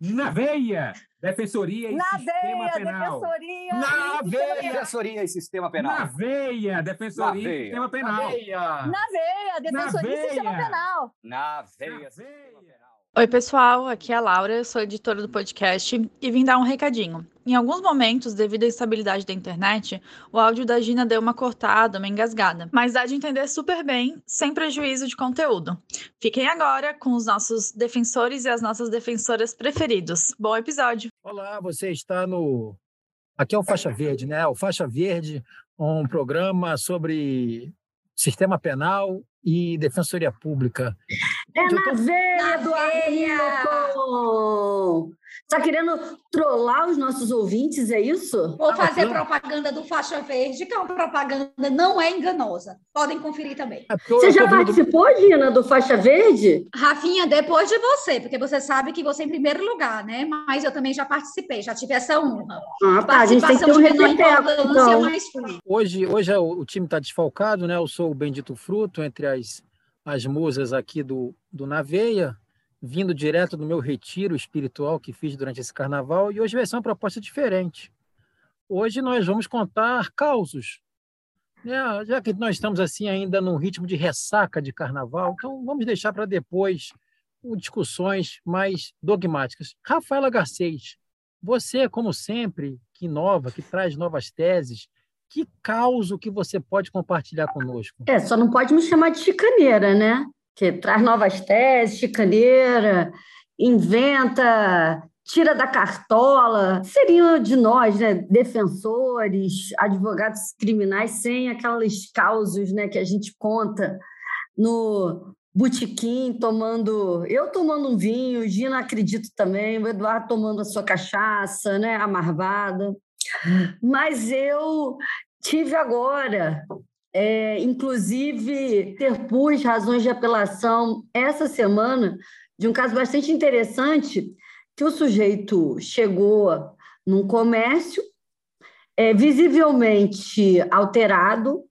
Na veia! Defensoria e Na Sistema veia, Penal. defensoria. Na veia! Defensoria e Sistema Penal. Na veia! Defensoria Na e veia. Sistema Penal. Na veia, defensoria e sistema veia. penal. Na Na veia. Veia. Oi, pessoal, aqui é a Laura, eu sou editora do podcast e vim dar um recadinho. Em alguns momentos, devido à instabilidade da internet, o áudio da Gina deu uma cortada, uma engasgada, mas dá de entender super bem, sem prejuízo de conteúdo. Fiquem agora com os nossos defensores e as nossas defensoras preferidos. Bom episódio! Olá, você está no. Aqui é o Faixa Verde, né? O Faixa Verde, um programa sobre sistema penal e defensoria pública. É Eu na tô- veia, Na Eduardo veia! Newton! Tá querendo trollar os nossos ouvintes, é isso? Vou fazer não. propaganda do Faixa Verde, que é uma propaganda não é enganosa. Podem conferir também. É Você já participou, Gina, do Faixa Verde? Rafinha, depois de você, porque você sabe que você é em primeiro lugar, né? Mas eu também já participei, já tive essa honra. Ah, tá. A gente tem que ter um de menor repeteco, importância, então. mas fui. Hoje, hoje é o, o time está desfalcado, né? Eu sou o Bendito Fruto entre as, as musas aqui do, do Naveia, vindo direto do meu retiro espiritual que fiz durante esse carnaval, e hoje vai ser uma proposta diferente. Hoje nós vamos contar causos. Né? Já que nós estamos assim ainda num ritmo de ressaca de carnaval, então vamos deixar para depois discussões mais dogmáticas. Rafaela Garcês, você, como sempre, que inova, que traz novas teses, que causo que você pode compartilhar conosco? É, só não pode me chamar de chicaneira, né? Que traz novas teses, chicaneira, inventa, tira da cartola. Seriam de nós, né? Defensores, advogados criminais, sem aquelas causas né, que a gente conta no botequim, tomando. Eu tomando um vinho, Gina acredito também, o Eduardo tomando a sua cachaça, né? A marvada. Mas eu tive agora é, inclusive, interpus razões de apelação essa semana de um caso bastante interessante que o sujeito chegou num comércio é, visivelmente alterado,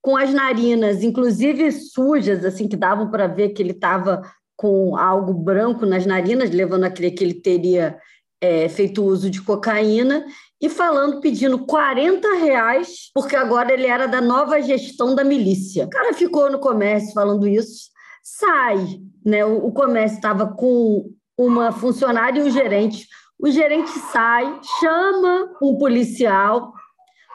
com as narinas, inclusive sujas, assim que davam para ver que ele estava com algo branco nas narinas, levando a crer que ele teria é, feito uso de cocaína, e falando, pedindo 40 reais, porque agora ele era da nova gestão da milícia. O cara ficou no comércio falando isso, sai, né? O, o comércio estava com uma funcionária e o gerente. O gerente sai, chama um policial.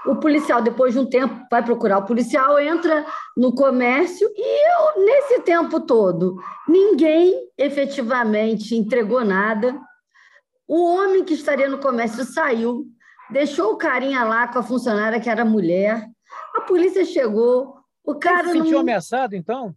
O policial, depois de um tempo, vai procurar o policial, entra no comércio e eu, nesse tempo todo, ninguém efetivamente entregou nada. O homem que estaria no comércio saiu, deixou o carinha lá com a funcionária que era mulher. A polícia chegou, o cara se sentiu não ameaçado, então?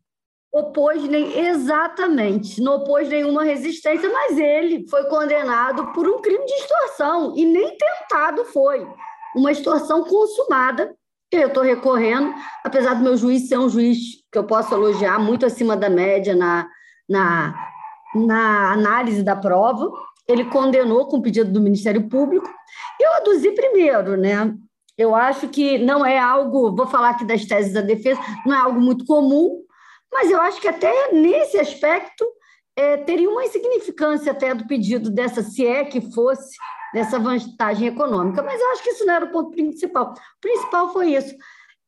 opôs nem exatamente, não opôs nenhuma resistência, mas ele foi condenado por um crime de extorsão e nem tentado foi, uma extorsão consumada. Eu estou recorrendo, apesar do meu juiz ser um juiz que eu posso elogiar muito acima da média na, na, na análise da prova, ele condenou com pedido do Ministério Público. Eu aduzi primeiro, né? Eu acho que não é algo, vou falar aqui das teses da defesa, não é algo muito comum, mas eu acho que até nesse aspecto é, teria uma insignificância até do pedido dessa, se é que fosse, dessa vantagem econômica. Mas eu acho que isso não era o ponto principal. O principal foi isso.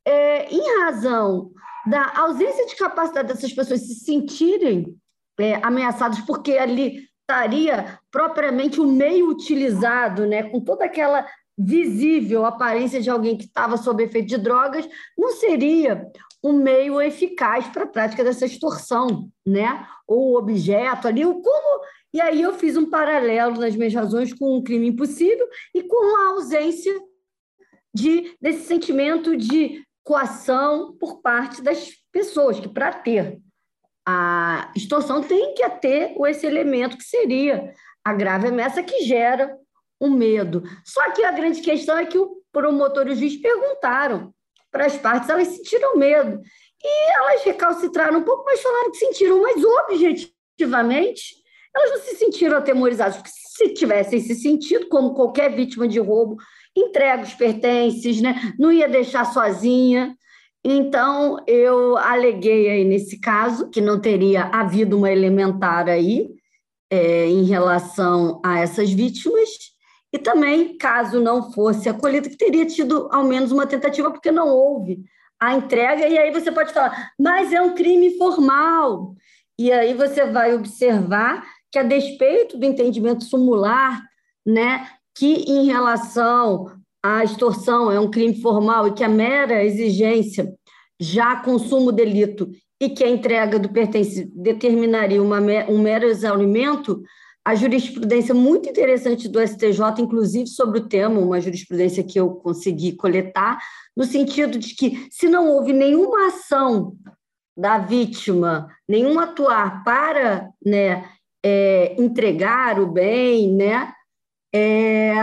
É, em razão da ausência de capacidade dessas pessoas se sentirem é, ameaçadas, porque ali estaria propriamente o meio utilizado, né, com toda aquela visível aparência de alguém que estava sob efeito de drogas, não seria um meio eficaz para a prática dessa extorsão, né? Ou o objeto ali, o como. E aí eu fiz um paralelo nas minhas razões com um crime impossível e com a ausência de, desse sentimento de coação por parte das pessoas, que para ter a extorsão tem que ter esse elemento que seria a grave ameaça que gera o medo. Só que a grande questão é que o promotor e o juiz perguntaram para as partes, elas sentiram medo. E elas recalcitraram um pouco, mas falaram que sentiram, mas objetivamente elas não se sentiram atemorizadas, porque se tivessem se sentido, como qualquer vítima de roubo, entrega os pertences, né? não ia deixar sozinha. Então, eu aleguei aí nesse caso que não teria havido uma elementar aí é, em relação a essas vítimas, e também, caso não fosse acolhida, que teria tido ao menos uma tentativa, porque não houve a entrega, e aí você pode falar, mas é um crime formal. E aí você vai observar que, a despeito do entendimento sumular, né, que em relação à extorsão é um crime formal e que a mera exigência já consuma o delito e que a entrega do pertence determinaria uma, um mero exaurimento, a jurisprudência muito interessante do STJ, inclusive sobre o tema, uma jurisprudência que eu consegui coletar, no sentido de que, se não houve nenhuma ação da vítima, nenhum atuar para né, é, entregar o bem, né, é,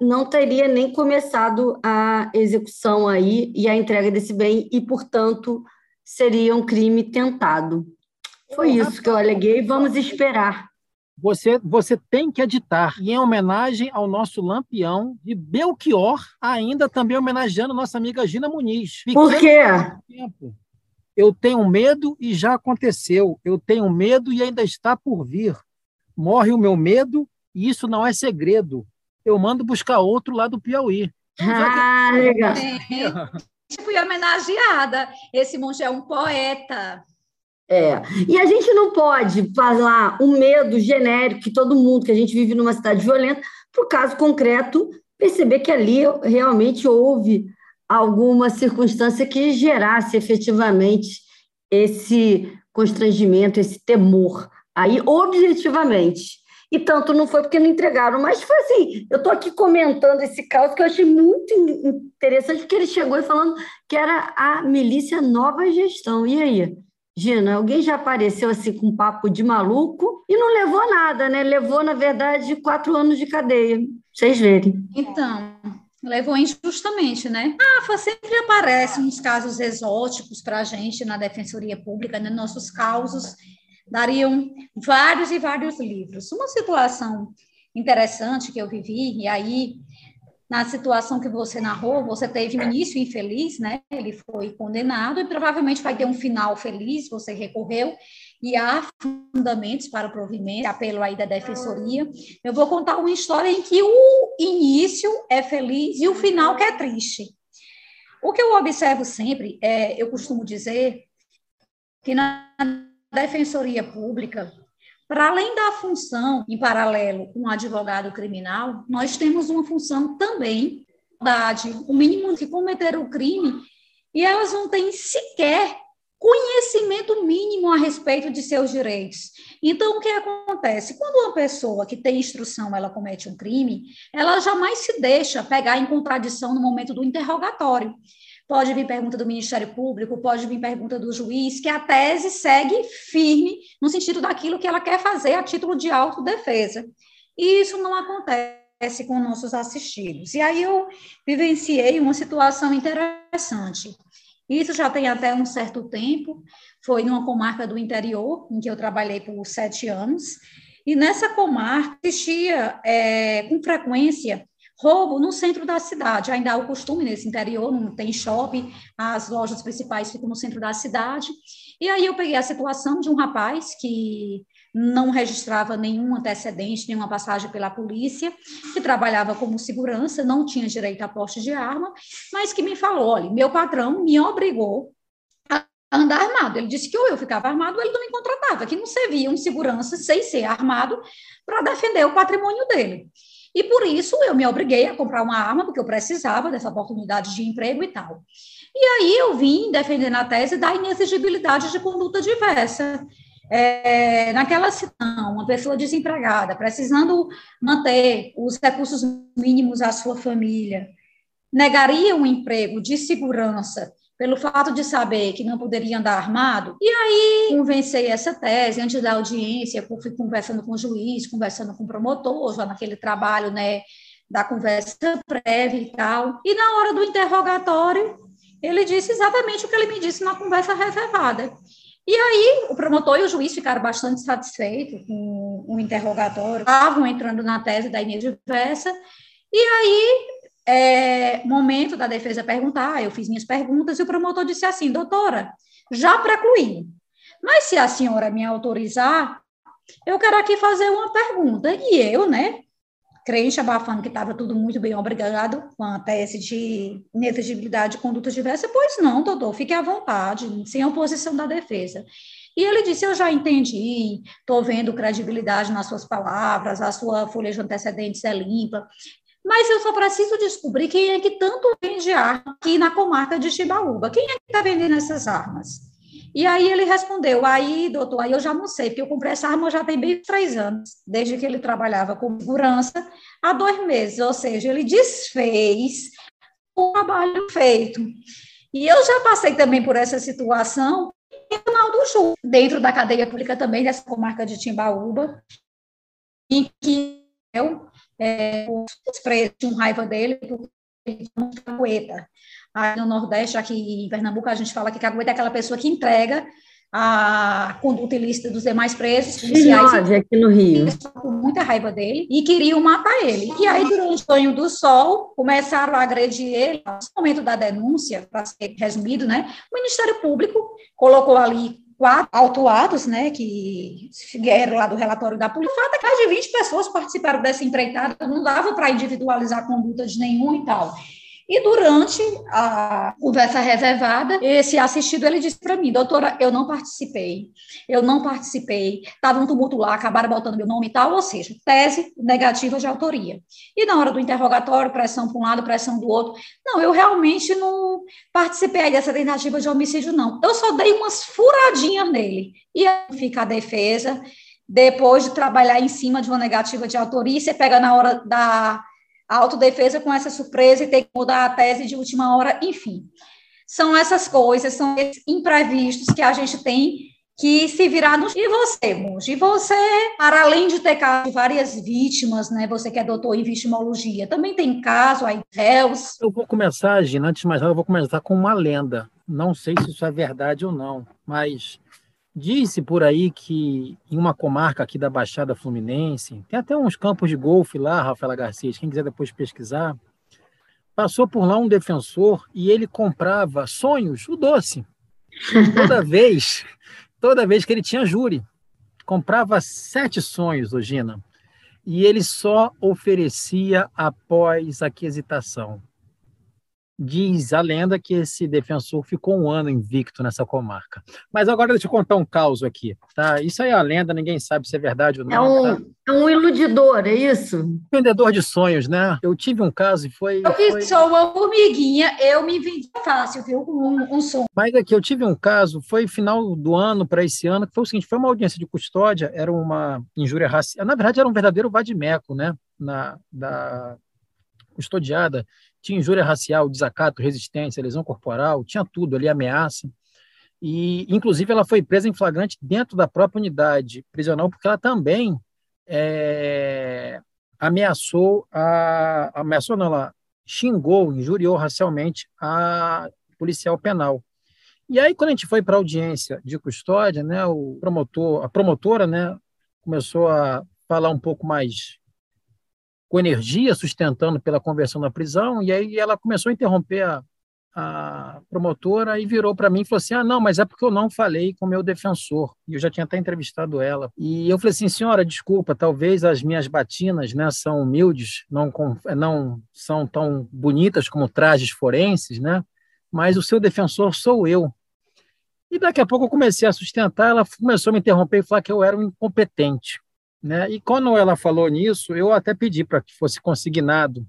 não teria nem começado a execução aí e a entrega desse bem e, portanto, seria um crime tentado. Foi isso que eu aleguei. Vamos esperar. Você, você tem que editar. E em homenagem ao nosso lampião de Belchior, ainda também homenageando nossa amiga Gina Muniz. Por quê? Eu tenho medo e já aconteceu. Eu tenho medo e ainda está por vir. Morre o meu medo e isso não é segredo. Eu mando buscar outro lá do Piauí. Ah, legal. Fui homenageada. Esse monge é um poeta. É, e a gente não pode falar um medo genérico que todo mundo, que a gente vive numa cidade violenta, para o caso concreto, perceber que ali realmente houve alguma circunstância que gerasse efetivamente esse constrangimento, esse temor. Aí, objetivamente. E tanto não foi porque não entregaram, mas foi assim. Eu estou aqui comentando esse caso que eu achei muito interessante, porque ele chegou e falando que era a milícia Nova Gestão. E aí? Gina, alguém já apareceu assim com papo de maluco e não levou nada, né? Levou, na verdade, quatro anos de cadeia. Vocês verem. Então, levou injustamente, né? Ah, sempre aparecem uns casos exóticos para a gente na Defensoria Pública, né? Nossos causos dariam vários e vários livros. Uma situação interessante que eu vivi, e aí na situação que você narrou, você teve um início infeliz, né? Ele foi condenado e provavelmente vai ter um final feliz, você recorreu e há fundamentos para o provimento, apelo aí da defensoria. Eu vou contar uma história em que o início é feliz e o final que é triste. O que eu observo sempre, é, eu costumo dizer que na defensoria pública para além da função em paralelo com advogado criminal, nós temos uma função também da o mínimo que cometeram o crime e elas não têm sequer conhecimento mínimo a respeito de seus direitos. Então, o que acontece? Quando uma pessoa que tem instrução, ela comete um crime, ela jamais se deixa pegar em contradição no momento do interrogatório pode vir pergunta do Ministério Público, pode vir pergunta do juiz, que a tese segue firme no sentido daquilo que ela quer fazer a título de autodefesa. E isso não acontece com nossos assistidos. E aí eu vivenciei uma situação interessante. Isso já tem até um certo tempo, foi numa comarca do interior, em que eu trabalhei por sete anos, e nessa comarca existia é, com frequência Roubo no centro da cidade, ainda há o costume nesse interior, não tem shopping, as lojas principais ficam no centro da cidade. E aí eu peguei a situação de um rapaz que não registrava nenhum antecedente, nenhuma passagem pela polícia, que trabalhava como segurança, não tinha direito a poste de arma, mas que me falou: olha, meu patrão me obrigou a andar armado. Ele disse que ou eu ficava armado ou ele não me contratava, que não servia um segurança sem ser armado para defender o patrimônio dele. E por isso eu me obriguei a comprar uma arma, porque eu precisava dessa oportunidade de emprego e tal. E aí eu vim defendendo a tese da inexigibilidade de conduta diversa. É, naquela situação, uma pessoa desempregada, precisando manter os recursos mínimos à sua família, negaria um emprego de segurança pelo fato de saber que não poderia andar armado. E aí convencei essa tese, antes da audiência, fui conversando com o juiz, conversando com o promotor, já naquele trabalho, né, da conversa prévia e tal. E na hora do interrogatório, ele disse exatamente o que ele me disse na conversa reservada. E aí, o promotor e o juiz ficaram bastante satisfeitos com o interrogatório, estavam entrando na tese da Inês diversa, e aí, é, momento da defesa perguntar, eu fiz minhas perguntas, e o promotor disse assim, doutora, já precluí, mas se a senhora me autorizar, eu quero aqui fazer uma pergunta. E eu, né, crente abafando que estava tudo muito bem, obrigado, com a tese de inexigibilidade de conduta diversa, pois não, doutor, fique à vontade, sem oposição da defesa. E ele disse: Eu já entendi, estou vendo credibilidade nas suas palavras, a sua folha de antecedentes é limpa, mas eu só preciso descobrir quem é que tanto vende arma aqui na comarca de Chibaúba. Quem é que está vendendo essas armas? E aí ele respondeu, aí, doutor, aí eu já não sei, porque eu comprei essa arma já tem bem três anos, desde que ele trabalhava com segurança, há dois meses, ou seja, ele desfez o trabalho feito. E eu já passei também por essa situação no final do Ju, dentro da cadeia pública também, dessa comarca de Timbaúba, em que eu, é, os presos tinham raiva dele, porque ele tinha cagueta. Aí no Nordeste, aqui em Pernambuco, a gente fala que cagueta é aquela pessoa que entrega a conduta ilícita dos demais presos policiais. Nove, aqui no Rio. Com muita raiva dele e queriam matar ele. E aí, durante o banho do sol, começaram a agredir ele. No momento da denúncia, para ser resumido, né? O Ministério Público colocou ali quatro autuados, né, que vieram lá do relatório da polícia. O fato é que mais de 20 pessoas participaram dessa empreitada, não dava para individualizar a conduta de nenhum e tal. E durante a conversa reservada, esse assistido ele disse para mim, doutora, eu não participei, eu não participei, estava um tumulto lá, acabaram botando meu nome e tal, ou seja, tese negativa de autoria. E na hora do interrogatório, pressão para um lado, pressão do outro, não, eu realmente não participei dessa tentativa de homicídio, não. Eu só dei umas furadinhas nele. E aí fica a defesa, depois de trabalhar em cima de uma negativa de autoria, você pega na hora da a autodefesa com essa surpresa e ter que mudar a tese de última hora, enfim. São essas coisas, são esses imprevistos que a gente tem que se virar no... E você, Monge? E você, para além de ter caso de várias vítimas, né? Você que é doutor em vitimologia, também tem caso aí, réus? Eu vou começar, Gina, antes de mais nada, eu vou começar com uma lenda. Não sei se isso é verdade ou não, mas Disse por aí que em uma comarca aqui da Baixada Fluminense, tem até uns campos de golfe lá, Rafaela Garcia, quem quiser depois pesquisar, passou por lá um defensor e ele comprava sonhos, o doce. Toda vez, toda vez que ele tinha júri, comprava sete sonhos, Ogina, e ele só oferecia após a quesitação. Diz a lenda que esse defensor ficou um ano invicto nessa comarca. Mas agora deixa eu contar um caos aqui. Tá? Isso aí é a lenda, ninguém sabe se é verdade ou não. É um, tá? é um iludidor, é isso? Vendedor de sonhos, né? Eu tive um caso e foi. Eu que foi... sou uma formiguinha, eu me vendi fácil, viu? Um, um sonho. Mas aqui, eu tive um caso, foi final do ano para esse ano, que foi o seguinte: foi uma audiência de custódia, era uma injúria racial. Na verdade, era um verdadeiro vadimeco, né? Na, da custodiada tinha injúria racial, desacato, resistência, lesão corporal, tinha tudo ali, ameaça. E, inclusive, ela foi presa em flagrante dentro da própria unidade prisional, porque ela também é, ameaçou, a, ameaçou não, ela xingou, injuriou racialmente a policial penal. E aí, quando a gente foi para a audiência de custódia, né, o promotor, a promotora, né, começou a falar um pouco mais com energia, sustentando pela conversão da prisão, e aí ela começou a interromper a, a promotora e virou para mim e falou assim: Ah, não, mas é porque eu não falei com o meu defensor. E eu já tinha até entrevistado ela. E eu falei assim: Senhora, desculpa, talvez as minhas batinas né, são humildes, não, não são tão bonitas como trajes forenses, né? mas o seu defensor sou eu. E daqui a pouco eu comecei a sustentar, ela começou a me interromper e falar que eu era um incompetente. Né? E quando ela falou nisso, eu até pedi para que fosse consignado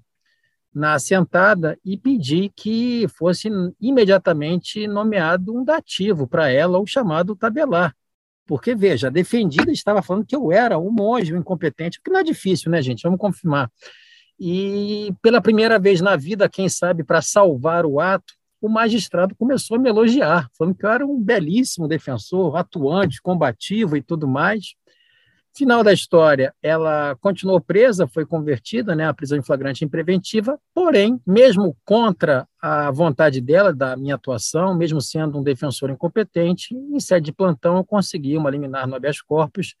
na assentada e pedi que fosse imediatamente nomeado um dativo para ela, o chamado tabelar. Porque, veja, a defendida estava falando que eu era um monge, um incompetente, o que não é difícil, né, gente? Vamos confirmar. E pela primeira vez na vida, quem sabe, para salvar o ato, o magistrado começou a me elogiar, falando que eu era um belíssimo defensor, atuante, combativo e tudo mais. Final da história, ela continuou presa, foi convertida né, à prisão em flagrante em preventiva, porém, mesmo contra a vontade dela, da minha atuação, mesmo sendo um defensor incompetente, em sede de plantão eu consegui uma liminar no habeas corpus,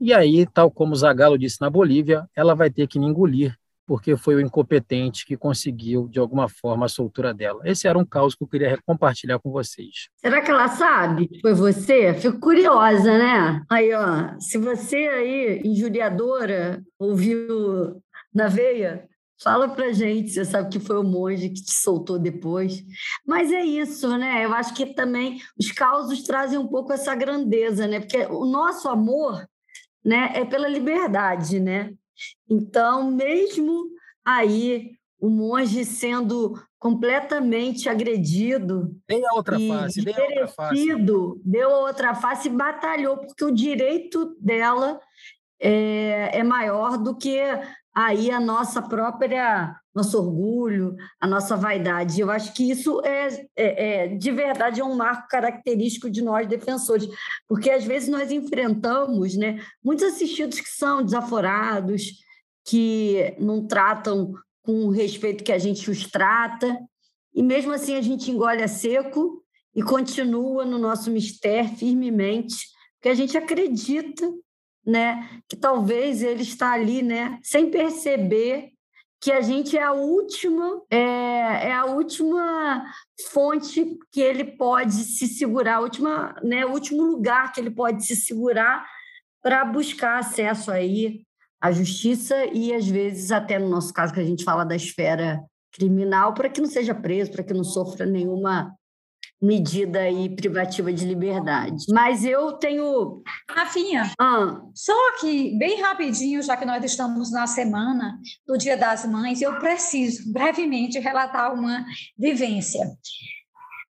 e aí, tal como Zagallo disse na Bolívia, ela vai ter que me engolir porque foi o incompetente que conseguiu, de alguma forma, a soltura dela. Esse era um caos que eu queria compartilhar com vocês. Será que ela sabe que foi você? Fico curiosa, né? Aí, ó, se você aí, injuriadora, ouviu na veia, Fala pra gente, você sabe que foi o monge que te soltou depois. Mas é isso, né? Eu acho que também os causos trazem um pouco essa grandeza, né? Porque o nosso amor, né, é pela liberdade, né? Então, mesmo aí, o monge sendo completamente agredido. Dei a outra face, dei a outra face. Deu a outra face e batalhou, porque o direito dela é, é maior do que aí a nossa própria nosso orgulho, a nossa vaidade. Eu acho que isso é, é, é, de verdade é um marco característico de nós defensores, porque às vezes nós enfrentamos, né, muitos assistidos que são desaforados, que não tratam com o respeito que a gente os trata, e mesmo assim a gente engole a seco e continua no nosso mistério firmemente, porque a gente acredita né, que talvez ele está ali, né, sem perceber que a gente é a última é, é, a última fonte que ele pode se segurar, a última, né, o último lugar que ele pode se segurar para buscar acesso aí à justiça e às vezes até no nosso caso que a gente fala da esfera criminal para que não seja preso, para que não sofra nenhuma medida aí privativa de liberdade. Mas eu tenho. Rafinha, ah. só que, bem rapidinho, já que nós estamos na semana do Dia das Mães, eu preciso brevemente relatar uma vivência.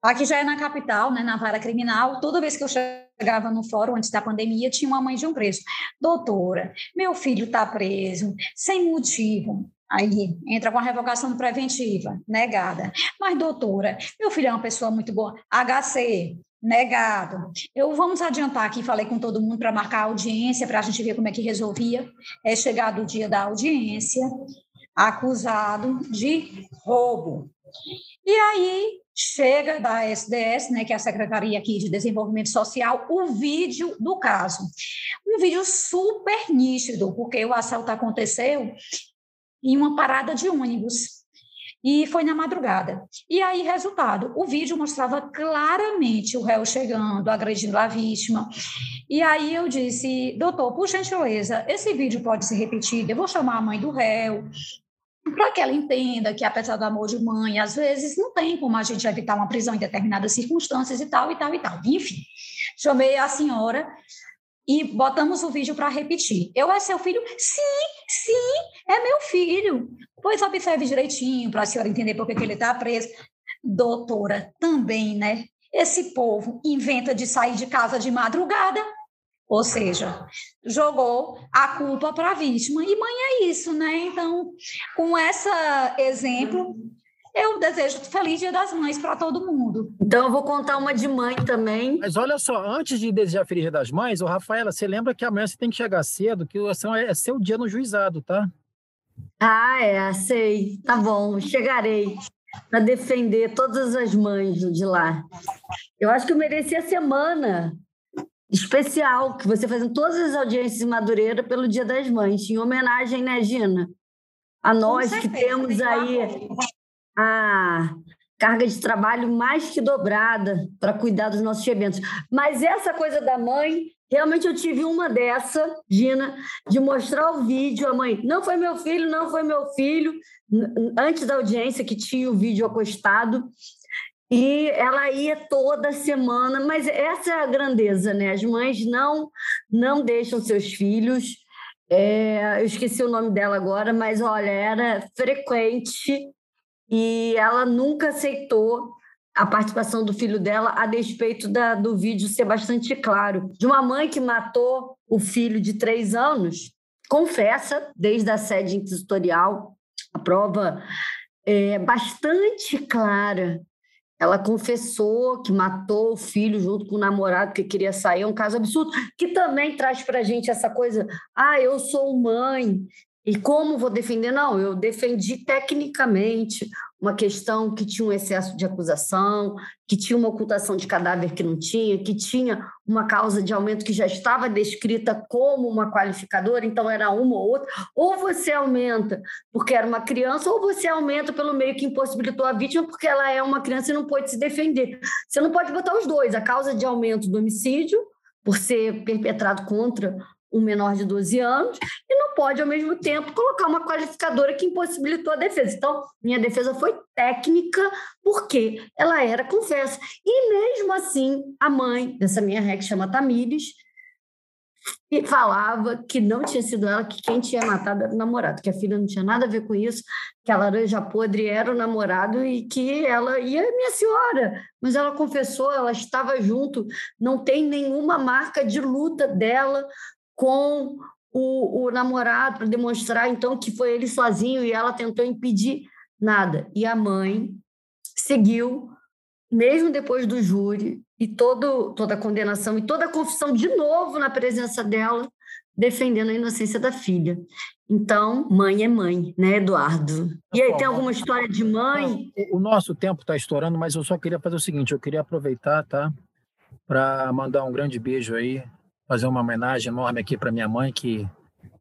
Aqui já é na capital, né, na vara criminal. Toda vez que eu chegava no fórum antes da pandemia, tinha uma mãe de um preso. Doutora, meu filho está preso, sem motivo. Aí entra com a revogação preventiva, negada. Mas, doutora, meu filho é uma pessoa muito boa. HC, negado. Eu vamos adiantar aqui, falei com todo mundo para marcar a audiência, para a gente ver como é que resolvia. É chegado o dia da audiência, acusado de roubo. E aí chega da SDS, né, que é a Secretaria aqui de Desenvolvimento Social, o vídeo do caso. Um vídeo super nítido, porque o assalto aconteceu em uma parada de ônibus. E foi na madrugada. E aí, resultado, o vídeo mostrava claramente o réu chegando, agredindo a vítima. E aí eu disse, doutor, por gentileza, esse vídeo pode ser repetido, eu vou chamar a mãe do réu, para que ela entenda que, apesar do amor de mãe, às vezes não tem como a gente evitar uma prisão em determinadas circunstâncias e tal, e tal, e tal. Enfim, chamei a senhora e botamos o vídeo para repetir. Eu é seu filho? Sim, sim, é meu filho. Pois observe direitinho para a senhora entender por que, ele está preso. Doutora, também, né? Esse povo inventa de sair de casa de madrugada, ou seja, jogou a culpa para a vítima. E mãe é isso, né? Então, com esse exemplo, eu desejo feliz Dia das Mães para todo mundo. Então, eu vou contar uma de mãe também. Mas olha só, antes de desejar feliz Dia das Mães, ô Rafaela, você lembra que amanhã você tem que chegar cedo, que é seu dia no juizado, tá? Ah, é, sei. Tá bom, chegarei para defender todas as mães de lá. Eu acho que eu mereci a semana especial, que você fazendo todas as audiências em Madureira pelo Dia das Mães, em homenagem, né, Gina? A nós certeza, que temos aí a carga de trabalho mais que dobrada para cuidar dos nossos eventos. Mas essa coisa da mãe, realmente eu tive uma dessa, Gina, de mostrar o vídeo, a mãe, não foi meu filho, não foi meu filho, antes da audiência que tinha o vídeo acostado, e ela ia toda semana, mas essa é a grandeza, né? As mães não não deixam seus filhos. É, eu esqueci o nome dela agora, mas olha, era frequente e ela nunca aceitou a participação do filho dela a despeito da, do vídeo ser bastante claro. De uma mãe que matou o filho de três anos, confessa, desde a sede inquisitorial, a prova é bastante clara ela confessou que matou o filho junto com o namorado que queria sair, é um caso absurdo, que também traz para a gente essa coisa, ah, eu sou mãe, e como vou defender? Não, eu defendi tecnicamente uma questão que tinha um excesso de acusação, que tinha uma ocultação de cadáver que não tinha, que tinha uma causa de aumento que já estava descrita como uma qualificadora, então era uma ou outra. Ou você aumenta porque era uma criança, ou você aumenta pelo meio que impossibilitou a vítima porque ela é uma criança e não pode se defender. Você não pode botar os dois, a causa de aumento do homicídio, por ser perpetrado contra um menor de 12 anos, e não pode, ao mesmo tempo, colocar uma qualificadora que impossibilitou a defesa. Então, minha defesa foi técnica, porque ela era confessa. E mesmo assim, a mãe dessa minha que chama Tamires, falava que não tinha sido ela, que quem tinha matado era o namorado, que a filha não tinha nada a ver com isso, que a laranja podre era o namorado e que ela ia, minha senhora, mas ela confessou, ela estava junto, não tem nenhuma marca de luta dela com o, o namorado para demonstrar então que foi ele sozinho e ela tentou impedir nada. E a mãe seguiu, mesmo depois do júri e todo, toda a condenação e toda a confissão de novo na presença dela, defendendo a inocência da filha. Então, mãe é mãe, né, Eduardo? E aí, tem alguma história de mãe? O nosso tempo está estourando, mas eu só queria fazer o seguinte: eu queria aproveitar, tá? Para mandar um grande beijo aí fazer uma homenagem enorme aqui para minha mãe, que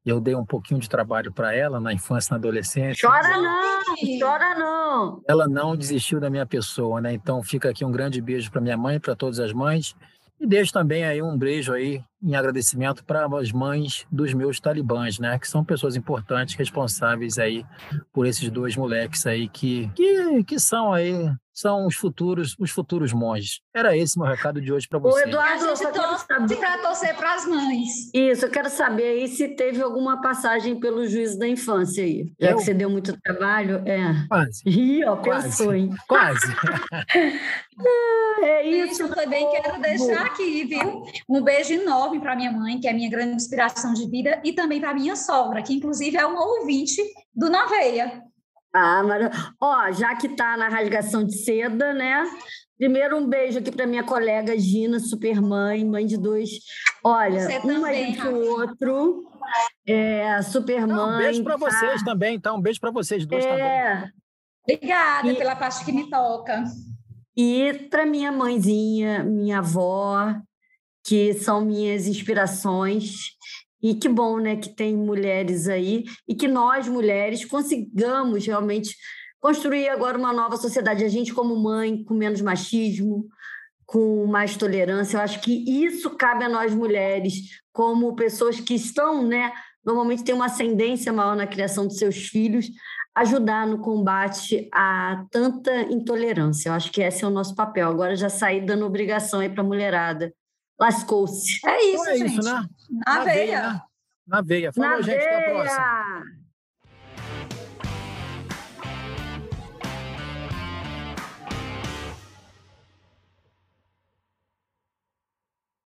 eu dei um pouquinho de trabalho para ela na infância, na adolescência. Chora não, chora não. Ela não desistiu da minha pessoa, né? Então fica aqui um grande beijo para minha mãe, para todas as mães. E deixo também aí um beijo aí em agradecimento para as mães dos meus talibãs, né? Que são pessoas importantes, responsáveis aí por esses dois moleques aí que, que, que são aí são os futuros, os futuros monges. Era esse meu recado de hoje para você. O Eduardo, eu só quero saber para torcer para as mães. Isso, eu quero saber aí se teve alguma passagem pelo juízo da infância aí. Já eu? que você deu muito trabalho, é. Quase. Ih, ó, Quase. pensou, hein? Quase. é isso. Eu também quero deixar aqui, viu? Um beijo enorme para minha mãe, que é a minha grande inspiração de vida, e também para minha sogra, que inclusive é uma ouvinte do Naveia. Ah, ó, já que está na rasgação de seda, né? Primeiro, um beijo aqui para minha colega Gina, super mãe, mãe de dois. Olha, um mais que o outro. É, super mãe. Um beijo para tá? vocês também, tá? Um beijo para vocês dois é... também. Obrigada e... pela parte que me toca. E para minha mãezinha, minha avó, que são minhas inspirações. E que bom, né, que tem mulheres aí e que nós mulheres consigamos realmente construir agora uma nova sociedade. A gente como mãe, com menos machismo, com mais tolerância. Eu acho que isso cabe a nós mulheres, como pessoas que estão, né, normalmente têm uma ascendência maior na criação dos seus filhos, ajudar no combate a tanta intolerância. Eu acho que esse é o nosso papel. Agora já saí dando obrigação aí para a mulherada lascou-se. É isso, então é gente. Isso, né? Na, Na veia. veia. Né? Na veia. Falou, Na gente. Veia. Até a próxima.